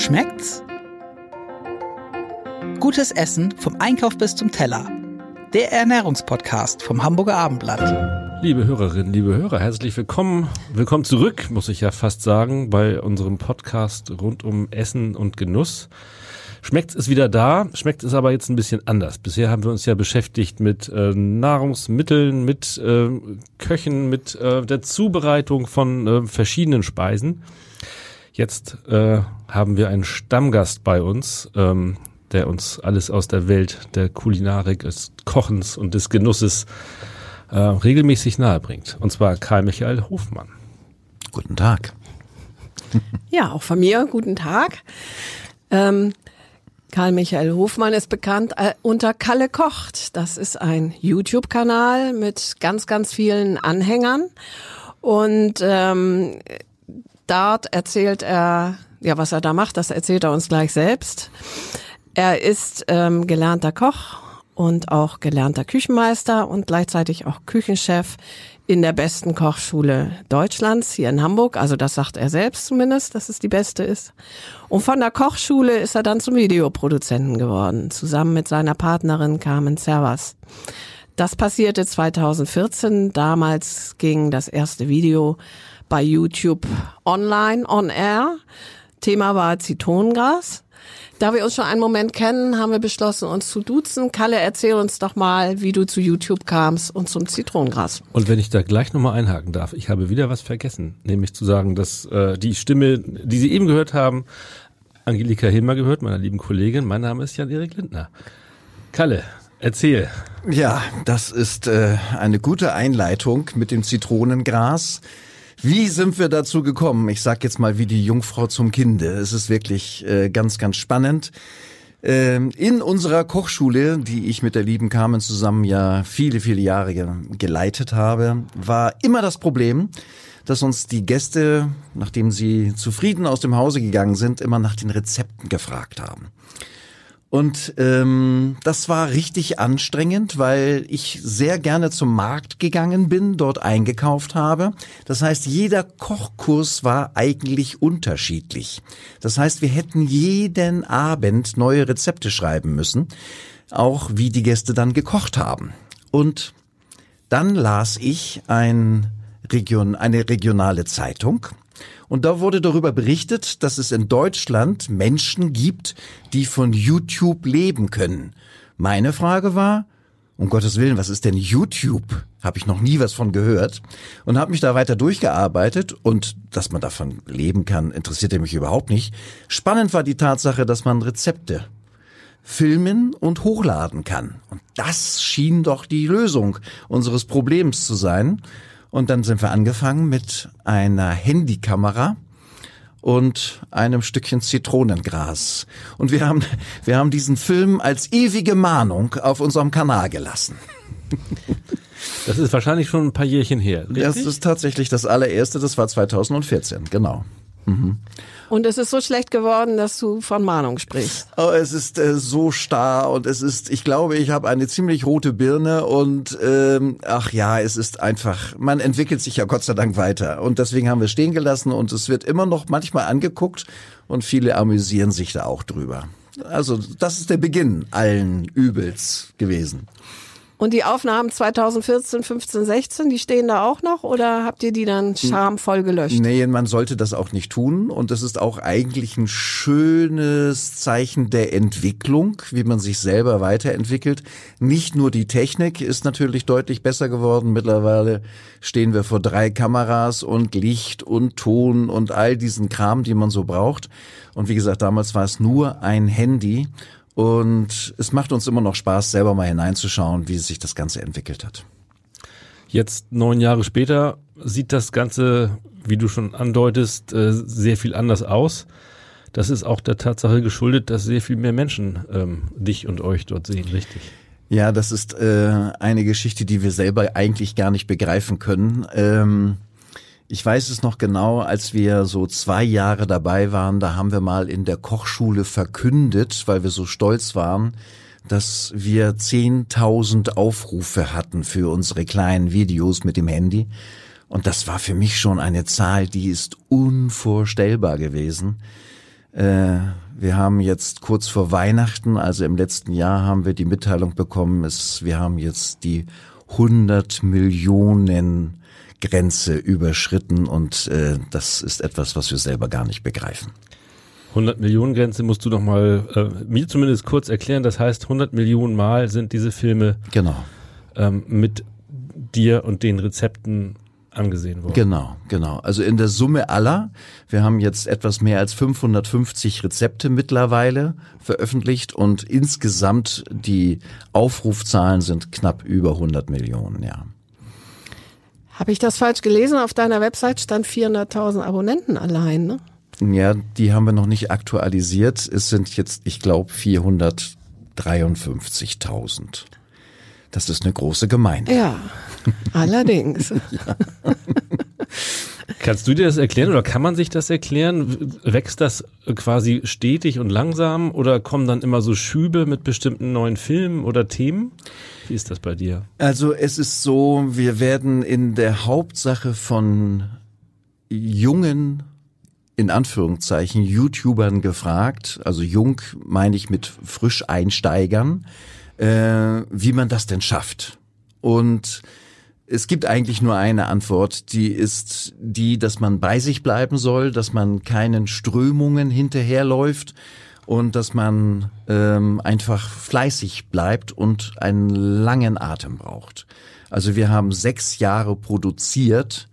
Schmeckt's? Gutes Essen vom Einkauf bis zum Teller. Der Ernährungspodcast vom Hamburger Abendblatt. Liebe Hörerinnen, liebe Hörer, herzlich willkommen. Willkommen zurück, muss ich ja fast sagen, bei unserem Podcast rund um Essen und Genuss. Schmeckt ist wieder da, schmeckt es aber jetzt ein bisschen anders. Bisher haben wir uns ja beschäftigt mit äh, Nahrungsmitteln, mit äh, Köchen, mit äh, der Zubereitung von äh, verschiedenen Speisen. Jetzt äh, haben wir einen Stammgast bei uns, ähm, der uns alles aus der Welt der Kulinarik, des Kochens und des Genusses äh, regelmäßig nahebringt. Und zwar Karl Michael Hofmann. Guten Tag. Ja, auch von mir guten Tag. Ähm, Karl Michael Hofmann ist bekannt äh, unter Kalle kocht. Das ist ein YouTube-Kanal mit ganz, ganz vielen Anhängern. Und ähm, dort erzählt er, ja, was er da macht, das erzählt er uns gleich selbst. Er ist ähm, gelernter Koch und auch gelernter Küchenmeister und gleichzeitig auch Küchenchef in der besten Kochschule Deutschlands hier in Hamburg. Also das sagt er selbst zumindest, dass es die beste ist. Und von der Kochschule ist er dann zum Videoproduzenten geworden, zusammen mit seiner Partnerin Carmen Servas. Das passierte 2014. Damals ging das erste Video bei YouTube online on air. Thema war Zitronengras. Da wir uns schon einen Moment kennen, haben wir beschlossen, uns zu duzen. Kalle, erzähl uns doch mal, wie du zu YouTube kamst und zum Zitronengras. Und wenn ich da gleich nochmal einhaken darf, ich habe wieder was vergessen, nämlich zu sagen, dass äh, die Stimme, die Sie eben gehört haben, Angelika Hilmer gehört, meiner lieben Kollegin. Mein Name ist Jan-Erik Lindner. Kalle, erzähl. Ja, das ist äh, eine gute Einleitung mit dem Zitronengras. Wie sind wir dazu gekommen? Ich sag jetzt mal wie die Jungfrau zum Kinde. Es ist wirklich äh, ganz, ganz spannend. Ähm, in unserer Kochschule, die ich mit der lieben Carmen zusammen ja viele, viele Jahre geleitet habe, war immer das Problem, dass uns die Gäste, nachdem sie zufrieden aus dem Hause gegangen sind, immer nach den Rezepten gefragt haben. Und ähm, das war richtig anstrengend, weil ich sehr gerne zum Markt gegangen bin, dort eingekauft habe. Das heißt, jeder Kochkurs war eigentlich unterschiedlich. Das heißt, wir hätten jeden Abend neue Rezepte schreiben müssen, auch wie die Gäste dann gekocht haben. Und dann las ich ein Region, eine regionale Zeitung und da wurde darüber berichtet, dass es in Deutschland Menschen gibt, die von YouTube leben können. Meine Frage war, um Gottes Willen, was ist denn YouTube? Habe ich noch nie was von gehört und habe mich da weiter durchgearbeitet und dass man davon leben kann, interessierte mich überhaupt nicht. Spannend war die Tatsache, dass man Rezepte filmen und hochladen kann. Und das schien doch die Lösung unseres Problems zu sein. Und dann sind wir angefangen mit einer Handykamera und einem Stückchen Zitronengras. Und wir haben, wir haben diesen Film als ewige Mahnung auf unserem Kanal gelassen. Das ist wahrscheinlich schon ein paar Jährchen her. Richtig? Das ist tatsächlich das allererste, das war 2014, genau. Mhm. Und es ist so schlecht geworden, dass du von Mahnung sprichst. Oh, es ist äh, so starr und es ist, ich glaube, ich habe eine ziemlich rote Birne und ähm, ach ja, es ist einfach, man entwickelt sich ja Gott sei Dank weiter. Und deswegen haben wir stehen gelassen und es wird immer noch manchmal angeguckt und viele amüsieren sich da auch drüber. Also das ist der Beginn allen Übels gewesen. Und die Aufnahmen 2014, 15, 16, die stehen da auch noch oder habt ihr die dann schamvoll gelöscht? Nee, man sollte das auch nicht tun und das ist auch eigentlich ein schönes Zeichen der Entwicklung, wie man sich selber weiterentwickelt. Nicht nur die Technik ist natürlich deutlich besser geworden. Mittlerweile stehen wir vor drei Kameras und Licht und Ton und all diesen Kram, die man so braucht. Und wie gesagt, damals war es nur ein Handy und es macht uns immer noch Spaß, selber mal hineinzuschauen, wie sich das Ganze entwickelt hat. Jetzt neun Jahre später sieht das Ganze, wie du schon andeutest, äh, sehr viel anders aus. Das ist auch der Tatsache geschuldet, dass sehr viel mehr Menschen ähm, dich und euch dort sehen, richtig? Ja, das ist äh, eine Geschichte, die wir selber eigentlich gar nicht begreifen können. Ähm ich weiß es noch genau, als wir so zwei Jahre dabei waren, da haben wir mal in der Kochschule verkündet, weil wir so stolz waren, dass wir 10.000 Aufrufe hatten für unsere kleinen Videos mit dem Handy. Und das war für mich schon eine Zahl, die ist unvorstellbar gewesen. Äh, wir haben jetzt kurz vor Weihnachten, also im letzten Jahr, haben wir die Mitteilung bekommen, es, wir haben jetzt die 100 Millionen Grenze überschritten und äh, das ist etwas, was wir selber gar nicht begreifen. 100 Millionen Grenze musst du doch mal äh, mir zumindest kurz erklären. Das heißt, 100 Millionen Mal sind diese Filme genau. ähm, mit dir und den Rezepten angesehen worden. Genau, genau. Also in der Summe aller, wir haben jetzt etwas mehr als 550 Rezepte mittlerweile veröffentlicht und insgesamt die Aufrufzahlen sind knapp über 100 Millionen, ja. Habe ich das falsch gelesen? Auf deiner Website stand 400.000 Abonnenten allein, ne? Ja, die haben wir noch nicht aktualisiert. Es sind jetzt, ich glaube, 453.000. Das ist eine große Gemeinde. Ja, allerdings. ja. Kannst du dir das erklären oder kann man sich das erklären? Wächst das quasi stetig und langsam oder kommen dann immer so Schübe mit bestimmten neuen Filmen oder Themen? Wie ist das bei dir? Also es ist so, wir werden in der Hauptsache von jungen in Anführungszeichen YouTubern gefragt, also jung meine ich mit Frischeinsteigern, äh, wie man das denn schafft. Und es gibt eigentlich nur eine Antwort, die ist die, dass man bei sich bleiben soll, dass man keinen Strömungen hinterherläuft und dass man ähm, einfach fleißig bleibt und einen langen Atem braucht. Also wir haben sechs Jahre produziert,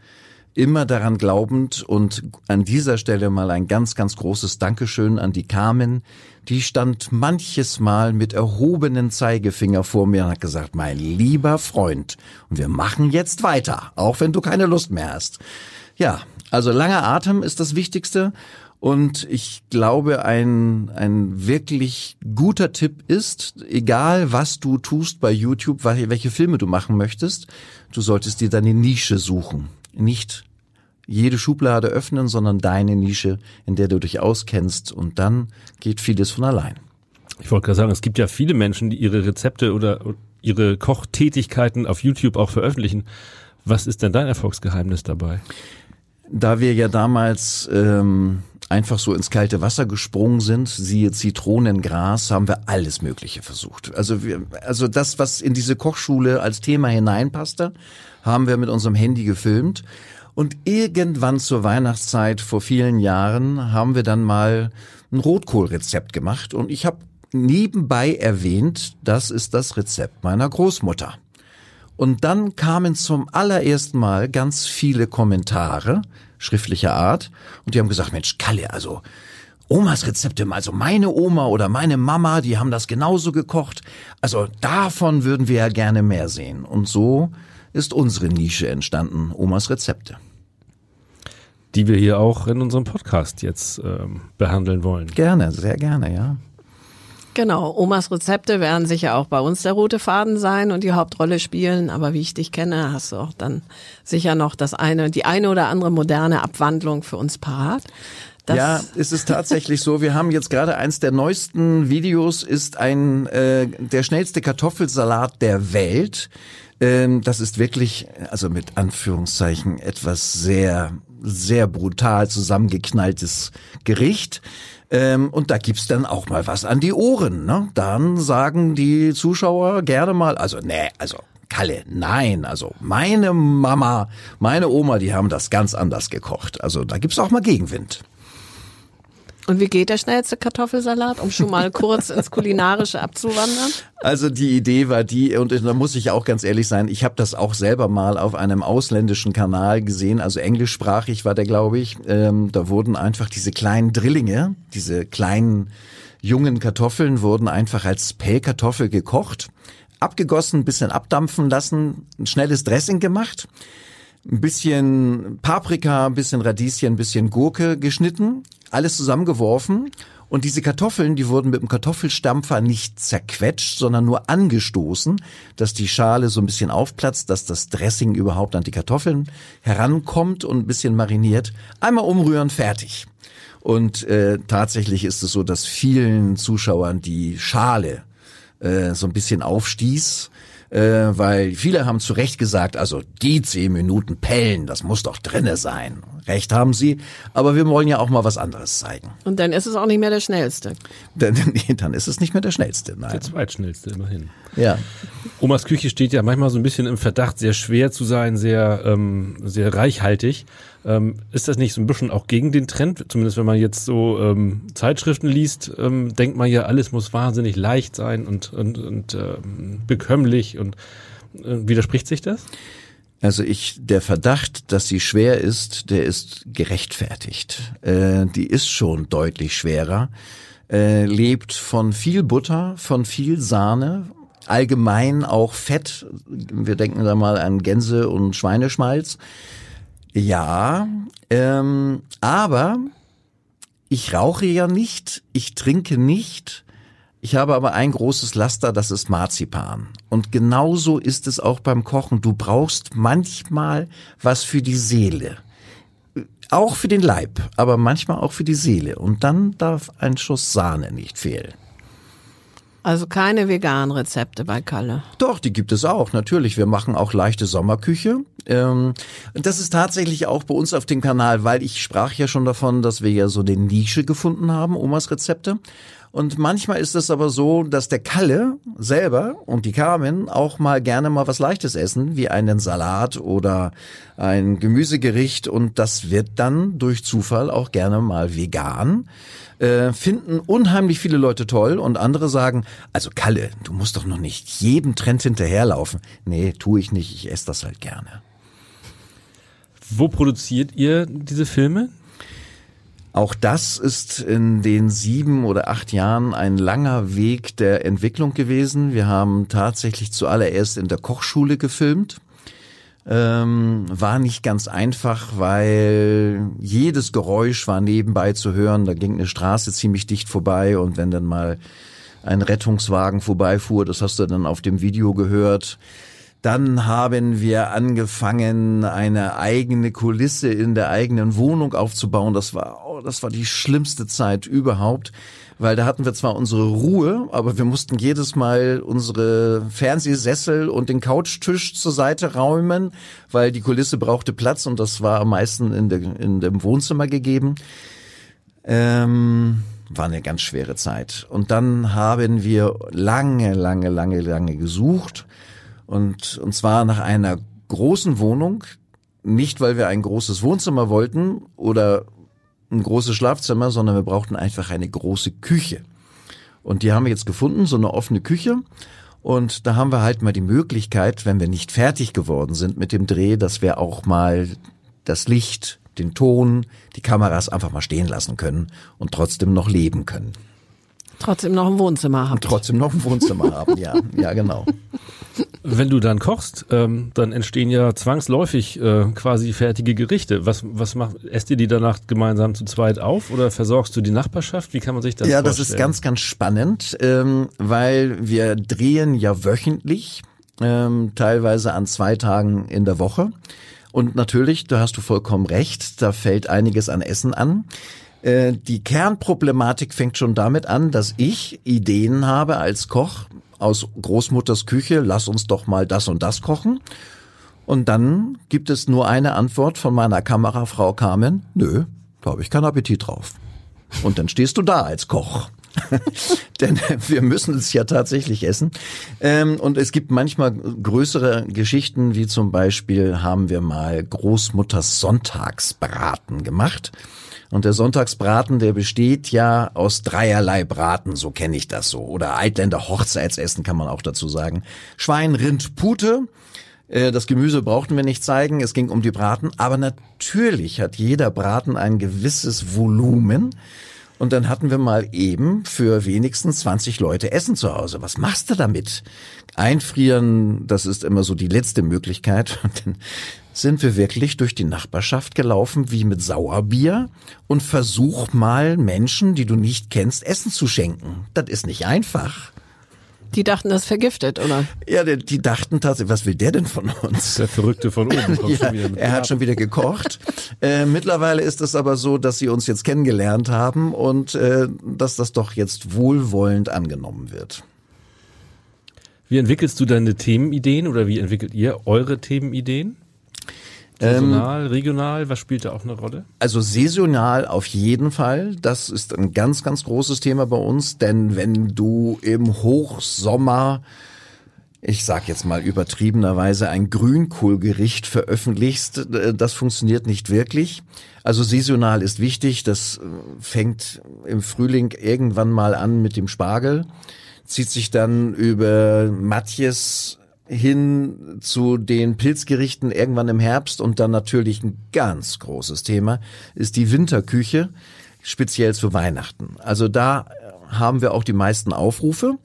immer daran glaubend und an dieser Stelle mal ein ganz, ganz großes Dankeschön an die Carmen. Die stand manches Mal mit erhobenen Zeigefinger vor mir und hat gesagt, mein lieber Freund, und wir machen jetzt weiter, auch wenn du keine Lust mehr hast. Ja, also langer Atem ist das Wichtigste. Und ich glaube, ein, ein wirklich guter Tipp ist, egal was du tust bei YouTube, welche Filme du machen möchtest, du solltest dir deine Nische suchen. Nicht jede Schublade öffnen, sondern deine Nische, in der du dich auskennst und dann geht vieles von allein. Ich wollte gerade sagen, es gibt ja viele Menschen, die ihre Rezepte oder ihre Kochtätigkeiten auf YouTube auch veröffentlichen. Was ist denn dein Erfolgsgeheimnis dabei? Da wir ja damals ähm, einfach so ins kalte Wasser gesprungen sind, siehe Zitronengras, haben wir alles Mögliche versucht. Also wir, also das, was in diese Kochschule als Thema hineinpasste, haben wir mit unserem Handy gefilmt und irgendwann zur Weihnachtszeit vor vielen Jahren haben wir dann mal ein Rotkohlrezept gemacht und ich habe nebenbei erwähnt, das ist das Rezept meiner Großmutter. Und dann kamen zum allerersten Mal ganz viele Kommentare schriftlicher Art und die haben gesagt, Mensch, Kalle, also Omas Rezepte, also meine Oma oder meine Mama, die haben das genauso gekocht. Also davon würden wir ja gerne mehr sehen. Und so ist unsere Nische entstanden, Omas Rezepte die wir hier auch in unserem Podcast jetzt ähm, behandeln wollen. Gerne, sehr gerne, ja. Genau, Omas Rezepte werden sicher auch bei uns der rote Faden sein und die Hauptrolle spielen. Aber wie ich dich kenne, hast du auch dann sicher noch das eine, die eine oder andere moderne Abwandlung für uns parat. Das ja, ist es tatsächlich so. Wir haben jetzt gerade eins der neuesten Videos, ist ein äh, der schnellste Kartoffelsalat der Welt. Ähm, das ist wirklich, also mit Anführungszeichen, etwas sehr sehr brutal zusammengeknalltes Gericht. Ähm, und da gibt's dann auch mal was an die Ohren. Ne? Dann sagen die Zuschauer gerne mal, also nee, also Kalle, nein, also meine Mama, meine Oma, die haben das ganz anders gekocht. Also da gibt's auch mal Gegenwind. Und wie geht der schnellste Kartoffelsalat, um schon mal kurz ins Kulinarische abzuwandern? Also die Idee war die, und da muss ich auch ganz ehrlich sein, ich habe das auch selber mal auf einem ausländischen Kanal gesehen, also englischsprachig war der, glaube ich. Ähm, da wurden einfach diese kleinen Drillinge, diese kleinen jungen Kartoffeln wurden einfach als Pellkartoffel gekocht, abgegossen, bisschen abdampfen lassen, ein schnelles Dressing gemacht ein bisschen Paprika, ein bisschen Radieschen, ein bisschen Gurke geschnitten, alles zusammengeworfen und diese Kartoffeln, die wurden mit dem Kartoffelstampfer nicht zerquetscht, sondern nur angestoßen, dass die Schale so ein bisschen aufplatzt, dass das Dressing überhaupt an die Kartoffeln herankommt und ein bisschen mariniert. Einmal umrühren, fertig. Und äh, tatsächlich ist es so, dass vielen Zuschauern die Schale äh, so ein bisschen aufstieß äh, weil viele haben zu Recht gesagt, also die zehn Minuten Pellen, das muss doch drinne sein. Recht haben sie, aber wir wollen ja auch mal was anderes zeigen. Und dann ist es auch nicht mehr der schnellste. Dann, dann ist es nicht mehr der schnellste, nein. Der zweitschnellste immerhin. Ja. Omas Küche steht ja manchmal so ein bisschen im Verdacht, sehr schwer zu sein, sehr, ähm, sehr reichhaltig. Ähm, ist das nicht so ein bisschen auch gegen den Trend? Zumindest wenn man jetzt so ähm, Zeitschriften liest, ähm, denkt man ja, alles muss wahnsinnig leicht sein und, und, und ähm, bekömmlich und äh, widerspricht sich das? Also ich, der Verdacht, dass sie schwer ist, der ist gerechtfertigt. Äh, die ist schon deutlich schwerer. Äh, lebt von viel Butter, von viel Sahne, allgemein auch Fett. Wir denken da mal an Gänse und Schweineschmalz. Ja, ähm, aber ich rauche ja nicht, ich trinke nicht. Ich habe aber ein großes Laster, das ist Marzipan. Und genauso ist es auch beim Kochen. Du brauchst manchmal was für die Seele. Auch für den Leib, aber manchmal auch für die Seele. Und dann darf ein Schuss Sahne nicht fehlen. Also keine veganen Rezepte bei Kalle. Doch, die gibt es auch, natürlich. Wir machen auch leichte Sommerküche. Ähm, das ist tatsächlich auch bei uns auf dem Kanal, weil ich sprach ja schon davon, dass wir ja so eine Nische gefunden haben, Omas Rezepte. Und manchmal ist es aber so, dass der Kalle selber und die Carmen auch mal gerne mal was Leichtes essen, wie einen Salat oder ein Gemüsegericht. Und das wird dann durch Zufall auch gerne mal vegan. Äh, finden unheimlich viele Leute toll und andere sagen, also Kalle, du musst doch noch nicht jedem Trend hinterherlaufen. Nee, tue ich nicht, ich esse das halt gerne. Wo produziert ihr diese Filme? Auch das ist in den sieben oder acht Jahren ein langer Weg der Entwicklung gewesen. Wir haben tatsächlich zuallererst in der Kochschule gefilmt. Ähm, war nicht ganz einfach, weil jedes Geräusch war nebenbei zu hören. Da ging eine Straße ziemlich dicht vorbei und wenn dann mal ein Rettungswagen vorbeifuhr, das hast du dann auf dem Video gehört. Dann haben wir angefangen, eine eigene Kulisse in der eigenen Wohnung aufzubauen. Das war, oh, das war die schlimmste Zeit überhaupt weil da hatten wir zwar unsere Ruhe, aber wir mussten jedes Mal unsere Fernsehsessel und den Couchtisch zur Seite räumen, weil die Kulisse brauchte Platz und das war am meisten in, der, in dem Wohnzimmer gegeben. Ähm, war eine ganz schwere Zeit. Und dann haben wir lange, lange, lange, lange gesucht und, und zwar nach einer großen Wohnung, nicht weil wir ein großes Wohnzimmer wollten oder ein großes Schlafzimmer, sondern wir brauchten einfach eine große Küche. Und die haben wir jetzt gefunden, so eine offene Küche. Und da haben wir halt mal die Möglichkeit, wenn wir nicht fertig geworden sind mit dem Dreh, dass wir auch mal das Licht, den Ton, die Kameras einfach mal stehen lassen können und trotzdem noch leben können. Trotzdem noch ein Wohnzimmer haben. Trotzdem noch ein Wohnzimmer haben, ja, ja, genau. Wenn du dann kochst, ähm, dann entstehen ja zwangsläufig äh, quasi fertige Gerichte. Was, was macht, esst ihr die danach gemeinsam zu zweit auf oder versorgst du die Nachbarschaft? Wie kann man sich das ja, vorstellen? Ja, das ist ganz, ganz spannend, ähm, weil wir drehen ja wöchentlich, ähm, teilweise an zwei Tagen in der Woche. Und natürlich, da hast du vollkommen recht, da fällt einiges an Essen an. Äh, die Kernproblematik fängt schon damit an, dass ich Ideen habe als Koch aus Großmutters Küche, lass uns doch mal das und das kochen. Und dann gibt es nur eine Antwort von meiner Kamerafrau Carmen, nö, da habe ich keinen Appetit drauf. Und dann stehst du da als Koch. Denn wir müssen es ja tatsächlich essen. Ähm, und es gibt manchmal größere Geschichten, wie zum Beispiel haben wir mal Großmutters Sonntagsbraten gemacht. Und der Sonntagsbraten, der besteht ja aus dreierlei Braten, so kenne ich das so. Oder Altländer Hochzeitsessen kann man auch dazu sagen. Schwein, Rind, Pute. Äh, das Gemüse brauchten wir nicht zeigen, es ging um die Braten. Aber natürlich hat jeder Braten ein gewisses Volumen. Und dann hatten wir mal eben für wenigstens 20 Leute Essen zu Hause. Was machst du damit? Einfrieren, das ist immer so die letzte Möglichkeit. Und dann sind wir wirklich durch die Nachbarschaft gelaufen wie mit Sauerbier und versuch mal Menschen, die du nicht kennst, Essen zu schenken. Das ist nicht einfach. Die dachten, das ist vergiftet, oder? Ja, die, die dachten tatsächlich, was will der denn von uns? Der Verrückte von oben. ja, er hat schon wieder gekocht. äh, mittlerweile ist es aber so, dass sie uns jetzt kennengelernt haben und äh, dass das doch jetzt wohlwollend angenommen wird. Wie entwickelst du deine Themenideen oder wie entwickelt ihr eure Themenideen? Saisonal, ähm, regional, was spielt da auch eine Rolle? Also saisonal auf jeden Fall. Das ist ein ganz, ganz großes Thema bei uns, denn wenn du im Hochsommer ich sag jetzt mal übertriebenerweise ein Grünkohlgericht veröffentlichst, äh, das funktioniert nicht wirklich. Also saisonal ist wichtig, das äh, fängt im Frühling irgendwann mal an mit dem Spargel, zieht sich dann über Matjes hin zu den Pilzgerichten irgendwann im Herbst und dann natürlich ein ganz großes Thema ist die Winterküche, speziell zu Weihnachten. Also da haben wir auch die meisten Aufrufe.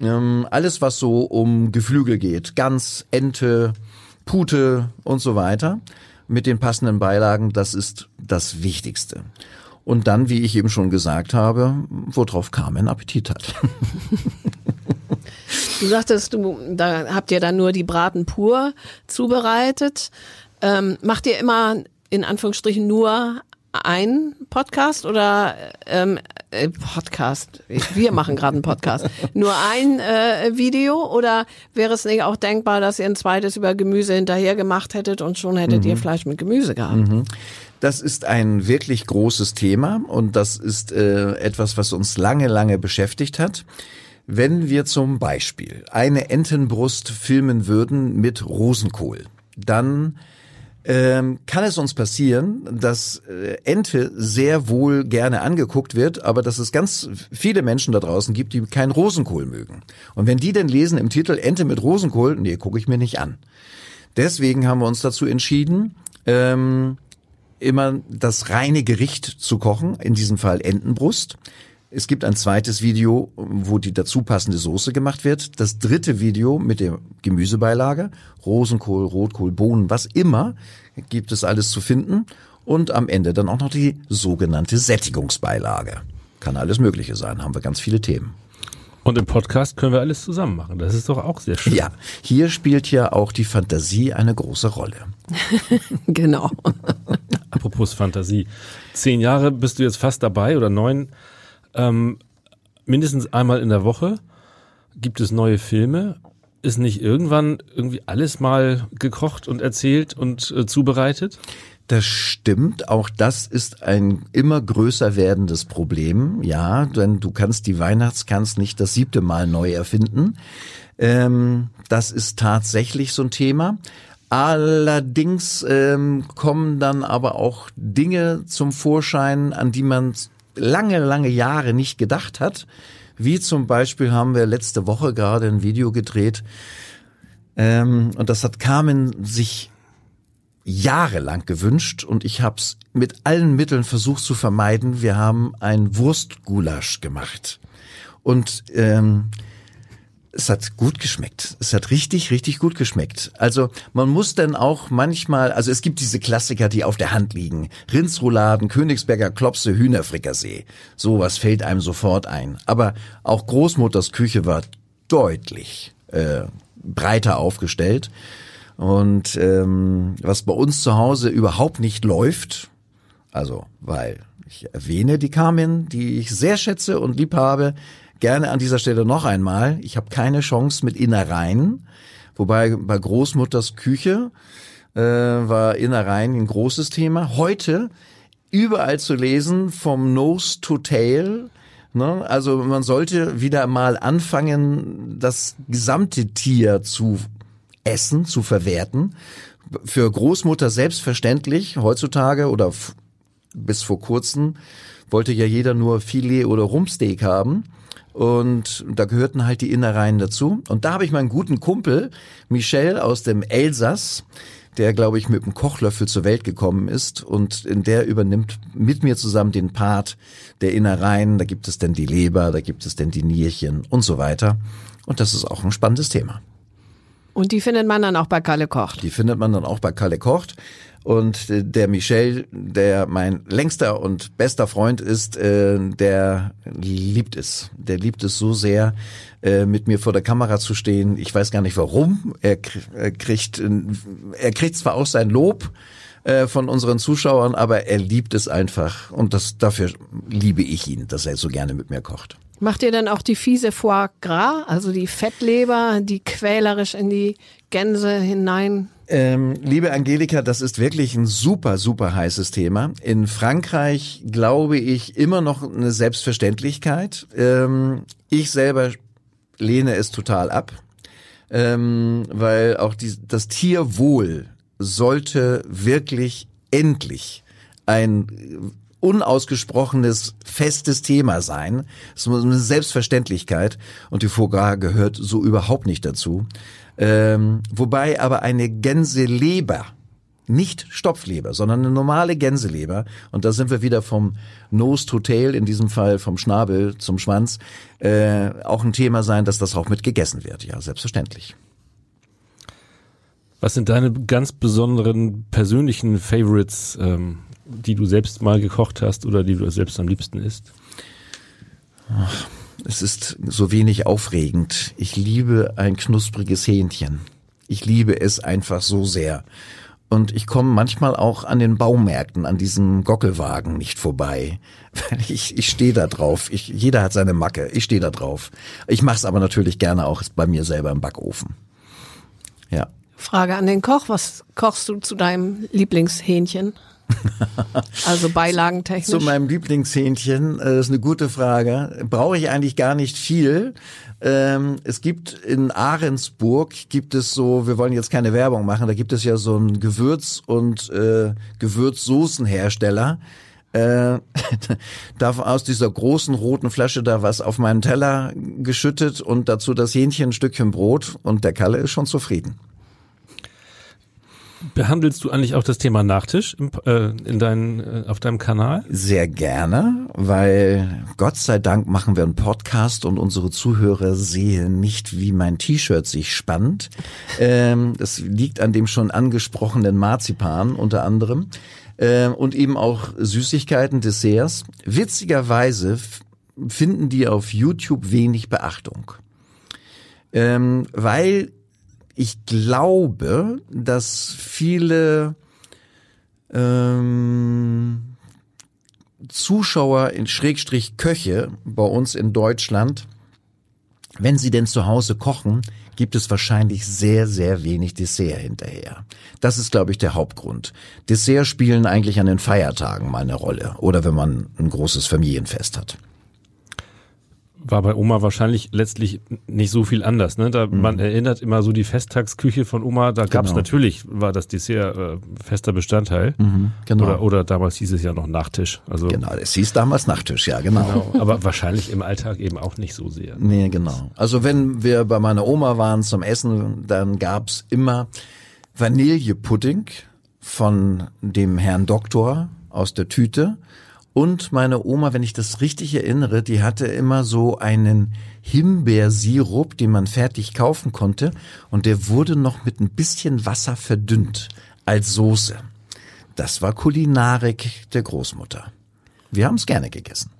Ähm, alles, was so um Geflügel geht, Gans, Ente, Pute und so weiter, mit den passenden Beilagen, das ist das Wichtigste. Und dann, wie ich eben schon gesagt habe, worauf Carmen Appetit hat. Du sagtest, du, da habt ihr dann nur die Braten pur zubereitet. Ähm, macht ihr immer in Anführungsstrichen nur ein Podcast oder ähm, äh, Podcast? Wir machen gerade einen Podcast. Nur ein äh, Video oder wäre es nicht auch denkbar, dass ihr ein zweites über Gemüse hinterher gemacht hättet und schon hättet mhm. ihr Fleisch mit Gemüse gehabt? Mhm. Das ist ein wirklich großes Thema und das ist äh, etwas, was uns lange, lange beschäftigt hat. Wenn wir zum Beispiel eine Entenbrust filmen würden mit Rosenkohl, dann ähm, kann es uns passieren, dass äh, Ente sehr wohl gerne angeguckt wird, aber dass es ganz viele Menschen da draußen gibt, die keinen Rosenkohl mögen. Und wenn die denn lesen im Titel Ente mit Rosenkohl, nee, gucke ich mir nicht an. Deswegen haben wir uns dazu entschieden, ähm, immer das reine Gericht zu kochen, in diesem Fall Entenbrust. Es gibt ein zweites Video, wo die dazu passende Soße gemacht wird. Das dritte Video mit der Gemüsebeilage, Rosenkohl, Rotkohl, Bohnen, was immer, gibt es alles zu finden. Und am Ende dann auch noch die sogenannte Sättigungsbeilage. Kann alles Mögliche sein, haben wir ganz viele Themen. Und im Podcast können wir alles zusammen machen. Das ist doch auch sehr schön. Ja, hier spielt ja auch die Fantasie eine große Rolle. genau. Apropos Fantasie. Zehn Jahre bist du jetzt fast dabei oder neun ähm, mindestens einmal in der Woche gibt es neue Filme. Ist nicht irgendwann irgendwie alles mal gekocht und erzählt und äh, zubereitet? Das stimmt. Auch das ist ein immer größer werdendes Problem. Ja, denn du kannst die Weihnachtskanz nicht das siebte Mal neu erfinden. Ähm, das ist tatsächlich so ein Thema. Allerdings ähm, kommen dann aber auch Dinge zum Vorschein, an die man lange, lange Jahre nicht gedacht hat. Wie zum Beispiel haben wir letzte Woche gerade ein Video gedreht ähm, und das hat Carmen sich jahrelang gewünscht und ich habe es mit allen Mitteln versucht zu vermeiden. Wir haben ein Wurstgulasch gemacht und ähm, es hat gut geschmeckt. Es hat richtig, richtig gut geschmeckt. Also man muss dann auch manchmal, also es gibt diese Klassiker, die auf der Hand liegen. Rindsrouladen, Königsberger Klopse, Hühnerfrikassee. Sowas fällt einem sofort ein. Aber auch Großmutters Küche war deutlich äh, breiter aufgestellt. Und ähm, was bei uns zu Hause überhaupt nicht läuft, also weil ich erwähne die Carmen, die ich sehr schätze und lieb habe, gerne an dieser Stelle noch einmal. Ich habe keine Chance mit Innereien, wobei bei Großmutters Küche äh, war Innereien ein großes Thema. Heute überall zu lesen vom Nose to Tail. Ne? Also man sollte wieder mal anfangen, das gesamte Tier zu essen, zu verwerten. Für Großmutter selbstverständlich heutzutage oder bis vor kurzem wollte ja jeder nur Filet oder Rumpsteak haben. Und da gehörten halt die Innereien dazu. Und da habe ich meinen guten Kumpel Michel aus dem Elsass, der, glaube ich, mit dem Kochlöffel zur Welt gekommen ist. Und der übernimmt mit mir zusammen den Part der Innereien. Da gibt es denn die Leber, da gibt es denn die Nierchen und so weiter. Und das ist auch ein spannendes Thema. Und die findet man dann auch bei Kalle Kocht. Die findet man dann auch bei Kalle Kocht. Und der Michel, der mein längster und bester Freund ist, äh, der liebt es. Der liebt es so sehr, äh, mit mir vor der Kamera zu stehen. Ich weiß gar nicht warum. Er, kriegt, er kriegt zwar auch sein Lob äh, von unseren Zuschauern, aber er liebt es einfach. Und das, dafür liebe ich ihn, dass er so gerne mit mir kocht. Macht ihr denn auch die fiese Foie Gras, also die Fettleber, die quälerisch in die Gänse hinein ähm, liebe Angelika, das ist wirklich ein super, super heißes Thema. In Frankreich glaube ich immer noch eine Selbstverständlichkeit. Ähm, ich selber lehne es total ab, ähm, weil auch die, das Tierwohl sollte wirklich endlich ein unausgesprochenes, festes Thema sein. Es muss eine Selbstverständlichkeit und die Foie Gras gehört so überhaupt nicht dazu. Ähm, wobei aber eine Gänseleber, nicht Stopfleber, sondern eine normale Gänseleber, und da sind wir wieder vom Nose to Tail, in diesem Fall vom Schnabel zum Schwanz, äh, auch ein Thema sein, dass das auch mit gegessen wird. Ja, selbstverständlich. Was sind deine ganz besonderen persönlichen Favorites, ähm, die du selbst mal gekocht hast oder die du selbst am liebsten isst? Ach, es ist so wenig aufregend. Ich liebe ein knuspriges Hähnchen. Ich liebe es einfach so sehr. Und ich komme manchmal auch an den Baumärkten, an diesem Gockelwagen nicht vorbei. Weil ich, ich stehe da drauf. Ich, jeder hat seine Macke. Ich stehe da drauf. Ich mache es aber natürlich gerne auch bei mir selber im Backofen. Ja. Frage an den Koch. Was kochst du zu deinem Lieblingshähnchen? Also beilagentechnisch. Zu meinem Lieblingshähnchen, äh, das ist eine gute Frage. Brauche ich eigentlich gar nicht viel. Ähm, es gibt in Ahrensburg gibt es so, wir wollen jetzt keine Werbung machen, da gibt es ja so einen Gewürz- und äh, Gewürzsoßenhersteller. Äh, da aus dieser großen roten Flasche da was auf meinen Teller geschüttet und dazu das Hähnchen ein Stückchen Brot und der Kalle ist schon zufrieden. Behandelst du eigentlich auch das Thema Nachtisch im, äh, in dein, äh, auf deinem Kanal? Sehr gerne, weil Gott sei Dank machen wir einen Podcast und unsere Zuhörer sehen nicht, wie mein T-Shirt sich spannt. Ähm, das liegt an dem schon angesprochenen Marzipan unter anderem ähm, und eben auch Süßigkeiten, Desserts. Witzigerweise finden die auf YouTube wenig Beachtung. Ähm, weil ich glaube, dass viele ähm, Zuschauer in Schrägstrich Köche bei uns in Deutschland, wenn sie denn zu Hause kochen, gibt es wahrscheinlich sehr, sehr wenig Dessert hinterher. Das ist, glaube ich, der Hauptgrund. Dessert spielen eigentlich an den Feiertagen mal eine Rolle oder wenn man ein großes Familienfest hat war bei Oma wahrscheinlich letztlich nicht so viel anders. Ne? Da, mhm. Man erinnert immer so die Festtagsküche von Oma, da gab es genau. natürlich, war das Dessert äh, fester Bestandteil. Mhm, genau. Oder, oder damals hieß es ja noch Nachtisch. Also, genau, es hieß damals Nachtisch, ja, genau. genau. Aber wahrscheinlich im Alltag eben auch nicht so sehr. Nee, genau. Also wenn wir bei meiner Oma waren zum Essen, dann gab's immer Vanillepudding von dem Herrn Doktor aus der Tüte und meine Oma, wenn ich das richtig erinnere, die hatte immer so einen Himbeersirup, den man fertig kaufen konnte. Und der wurde noch mit ein bisschen Wasser verdünnt als Soße. Das war Kulinarik der Großmutter. Wir haben es gerne gegessen.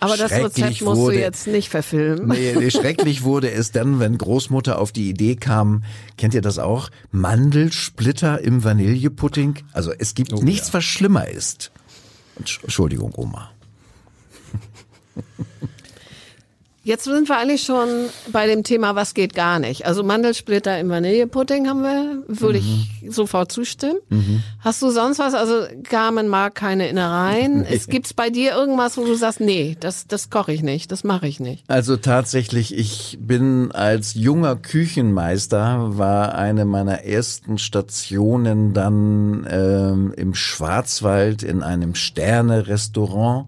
Aber das Rezept musst wurde, du jetzt nicht verfilmen. Nee, schrecklich wurde es dann, wenn Großmutter auf die Idee kam, kennt ihr das auch? Mandelsplitter im Vanillepudding. Also es gibt oh, nichts, ja. was schlimmer ist. Entschuldigung, Oma. Jetzt sind wir eigentlich schon bei dem Thema, was geht gar nicht. Also Mandelsplitter im Vanillepudding haben wir, würde mhm. ich sofort zustimmen. Mhm. Hast du sonst was? Also Carmen mag keine Innereien. Nee. Es gibt's bei dir irgendwas, wo du sagst, nee, das, das koche ich nicht, das mache ich nicht. Also tatsächlich, ich bin als junger Küchenmeister, war eine meiner ersten Stationen dann ähm, im Schwarzwald in einem Sterne-Restaurant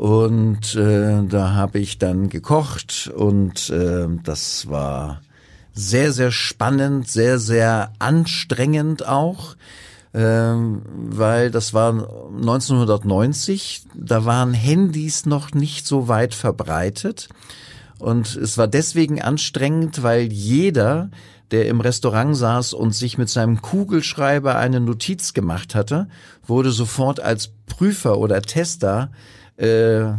und äh, da habe ich dann gekocht und äh, das war sehr, sehr spannend, sehr, sehr anstrengend auch, ähm, weil das war 1990, da waren Handys noch nicht so weit verbreitet. Und es war deswegen anstrengend, weil jeder, der im Restaurant saß und sich mit seinem Kugelschreiber eine Notiz gemacht hatte, wurde sofort als Prüfer oder Tester äh,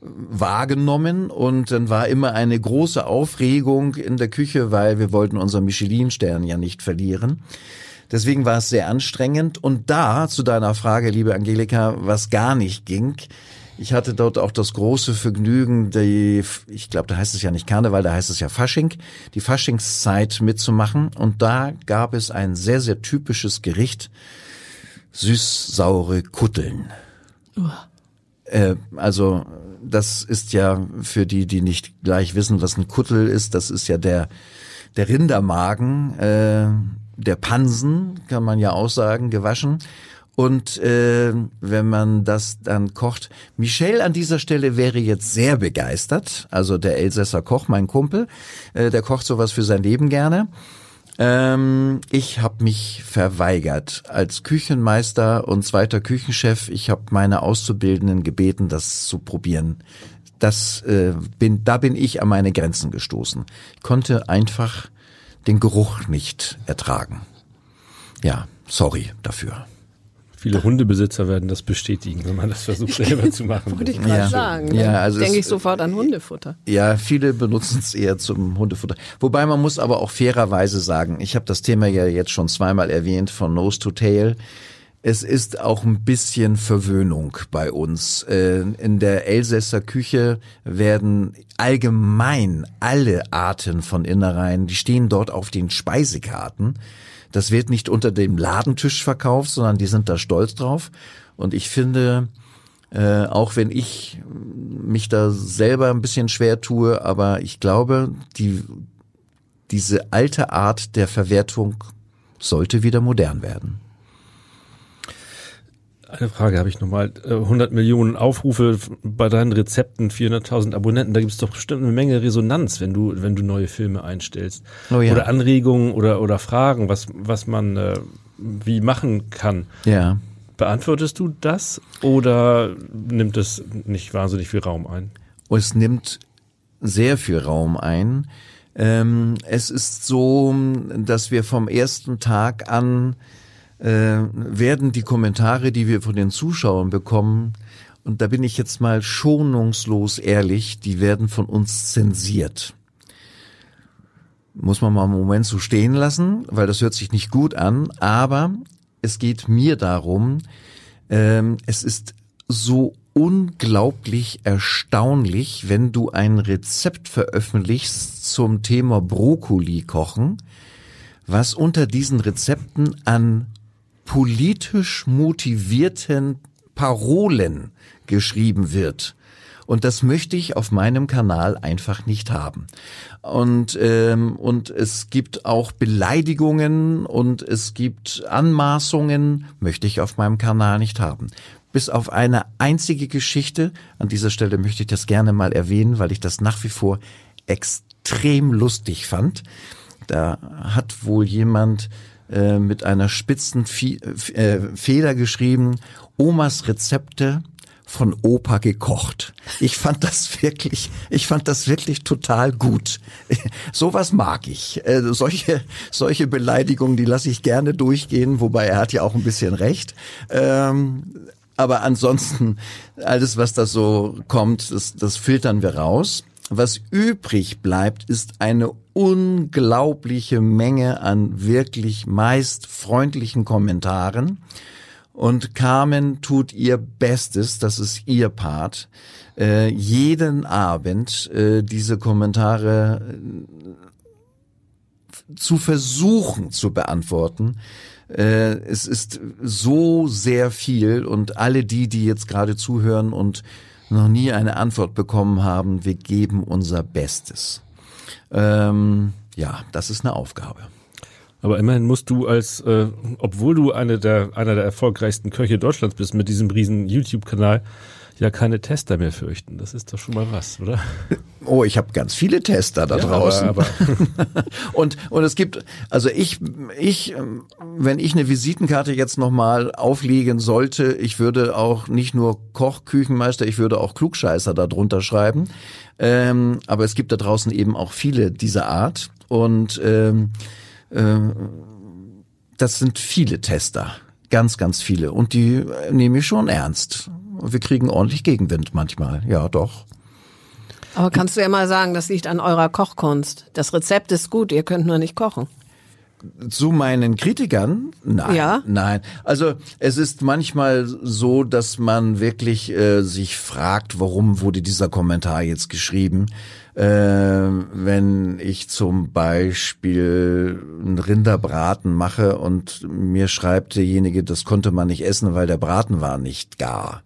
wahrgenommen und dann war immer eine große Aufregung in der Küche, weil wir wollten unseren Michelin-Stern ja nicht verlieren. Deswegen war es sehr anstrengend und da zu deiner Frage, liebe Angelika, was gar nicht ging, Ich hatte dort auch das große Vergnügen, die, ich glaube, da heißt es ja nicht Karneval, da heißt es ja Fasching, die Faschingszeit mitzumachen. Und da gab es ein sehr, sehr typisches Gericht, süß-saure Kutteln. Äh, also das ist ja für die, die nicht gleich wissen, was ein Kuttel ist, das ist ja der, der Rindermagen, äh, der Pansen, kann man ja auch sagen, gewaschen. Und äh, wenn man das dann kocht, Michel an dieser Stelle wäre jetzt sehr begeistert, also der Elsässer Koch, mein Kumpel, äh, der kocht sowas für sein Leben gerne. Ähm, ich habe mich verweigert als Küchenmeister und zweiter Küchenchef. Ich habe meine Auszubildenden gebeten, das zu probieren. Das äh, bin, da bin ich an meine Grenzen gestoßen. Ich konnte einfach den Geruch nicht ertragen. Ja, sorry dafür. Viele Hundebesitzer werden das bestätigen, wenn man das versucht selber zu machen. Wollte ich gerade Ja. sagen. Ja, Ja, also Denke ich sofort an Hundefutter. Ja, viele benutzen es eher zum Hundefutter. Wobei man muss aber auch fairerweise sagen, ich habe das Thema ja jetzt schon zweimal erwähnt von Nose to Tail. Es ist auch ein bisschen Verwöhnung bei uns. Äh, In der Elsässer Küche werden allgemein alle Arten von Innereien, die stehen dort auf den Speisekarten. Das wird nicht unter dem Ladentisch verkauft, sondern die sind da stolz drauf. Und ich finde, äh, auch wenn ich mich da selber ein bisschen schwer tue, aber ich glaube, die, diese alte Art der Verwertung sollte wieder modern werden. Eine Frage habe ich nochmal. Äh, 100 Millionen Aufrufe bei deinen Rezepten, 400.000 Abonnenten, da gibt es doch bestimmt eine Menge Resonanz, wenn du, wenn du neue Filme einstellst. Oh ja. Oder Anregungen oder, oder Fragen, was, was man äh, wie machen kann. Ja. Beantwortest du das oder nimmt es nicht wahnsinnig viel Raum ein? Es nimmt sehr viel Raum ein. Ähm, es ist so, dass wir vom ersten Tag an äh, werden die Kommentare, die wir von den Zuschauern bekommen, und da bin ich jetzt mal schonungslos ehrlich, die werden von uns zensiert. Muss man mal einen Moment so stehen lassen, weil das hört sich nicht gut an, aber es geht mir darum, ähm, es ist so unglaublich erstaunlich, wenn du ein Rezept veröffentlichst zum Thema Brokkoli kochen, was unter diesen Rezepten an politisch motivierten Parolen geschrieben wird. Und das möchte ich auf meinem Kanal einfach nicht haben. Und, ähm, und es gibt auch Beleidigungen und es gibt Anmaßungen, möchte ich auf meinem Kanal nicht haben. Bis auf eine einzige Geschichte, an dieser Stelle möchte ich das gerne mal erwähnen, weil ich das nach wie vor extrem lustig fand. Da hat wohl jemand äh, mit einer spitzen Fie äh, Feder geschrieben, Omas Rezepte von Opa gekocht. Ich fand das wirklich, ich fand das wirklich total gut. Sowas mag ich. Äh, solche, solche Beleidigungen, die lasse ich gerne durchgehen, wobei er hat ja auch ein bisschen recht. Ähm, aber ansonsten, alles, was da so kommt, das, das filtern wir raus. Was übrig bleibt, ist eine unglaubliche Menge an wirklich meist freundlichen Kommentaren. Und Carmen tut ihr Bestes, das ist ihr Part, äh, jeden Abend äh, diese Kommentare äh, zu versuchen zu beantworten. Äh, es ist so sehr viel und alle die, die jetzt gerade zuhören und noch nie eine Antwort bekommen haben, wir geben unser Bestes. Ähm, ja, das ist eine Aufgabe. Aber immerhin musst du als, äh, obwohl du eine der, einer der erfolgreichsten Köche Deutschlands bist mit diesem riesen YouTube-Kanal, ja keine Tester mehr fürchten. Das ist doch schon mal was, oder? Oh, ich habe ganz viele Tester da draußen. Aber, aber und und es gibt also ich ich wenn ich eine Visitenkarte jetzt noch mal auflegen sollte, ich würde auch nicht nur Koch, Küchenmeister, ich würde auch Klugscheißer da drunter schreiben. Ähm, aber es gibt da draußen eben auch viele dieser Art und ähm, ähm, das sind viele Tester, ganz ganz viele und die äh, nehme ich schon ernst. Und wir kriegen ordentlich Gegenwind manchmal. Ja, doch. Aber kannst du ja mal sagen, das liegt an eurer Kochkunst. Das Rezept ist gut, ihr könnt nur nicht kochen. Zu meinen Kritikern? Nein. Ja? Nein. Also es ist manchmal so, dass man wirklich äh, sich fragt, warum wurde dieser Kommentar jetzt geschrieben. Äh, wenn ich zum Beispiel einen Rinderbraten mache und mir schreibt derjenige, das konnte man nicht essen, weil der Braten war nicht gar.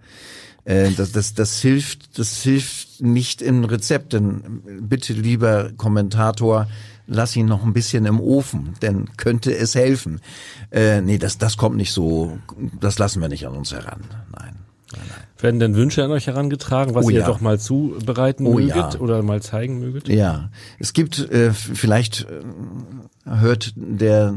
Äh, das, das, das hilft, das hilft nicht im Rezept. Denn bitte, lieber Kommentator, lass ihn noch ein bisschen im Ofen, denn könnte es helfen. Äh, nee, das, das kommt nicht so, das lassen wir nicht an uns heran. Nein. Werden denn Wünsche an euch herangetragen, was Oh ihr ja. doch mal zubereiten Oh möget ja. oder mal zeigen möget? Ja, es gibt äh, vielleicht äh, hört der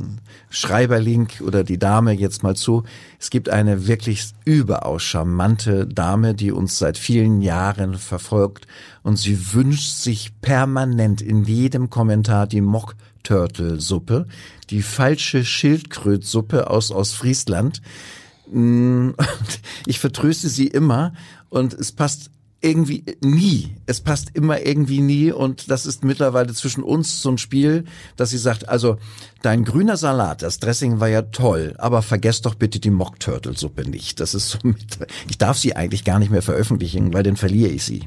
Schreiberling oder die Dame jetzt mal zu. Es gibt eine wirklich überaus charmante Dame, die uns seit vielen Jahren verfolgt und sie wünscht sich permanent in jedem Kommentar die Mock Turtle Suppe, die falsche Schildkrötsuppe aus Ostfriesland. Mm, Ich vertröste sie immer und es passt irgendwie nie. Es passt immer irgendwie nie und das ist mittlerweile zwischen uns so ein Spiel, dass sie sagt, also dein grüner Salat, das Dressing war ja toll, aber vergesst doch bitte die Mock Turtle Suppe nicht. Das ist so mit, ich darf sie eigentlich gar nicht mehr veröffentlichen, weil dann verliere ich sie.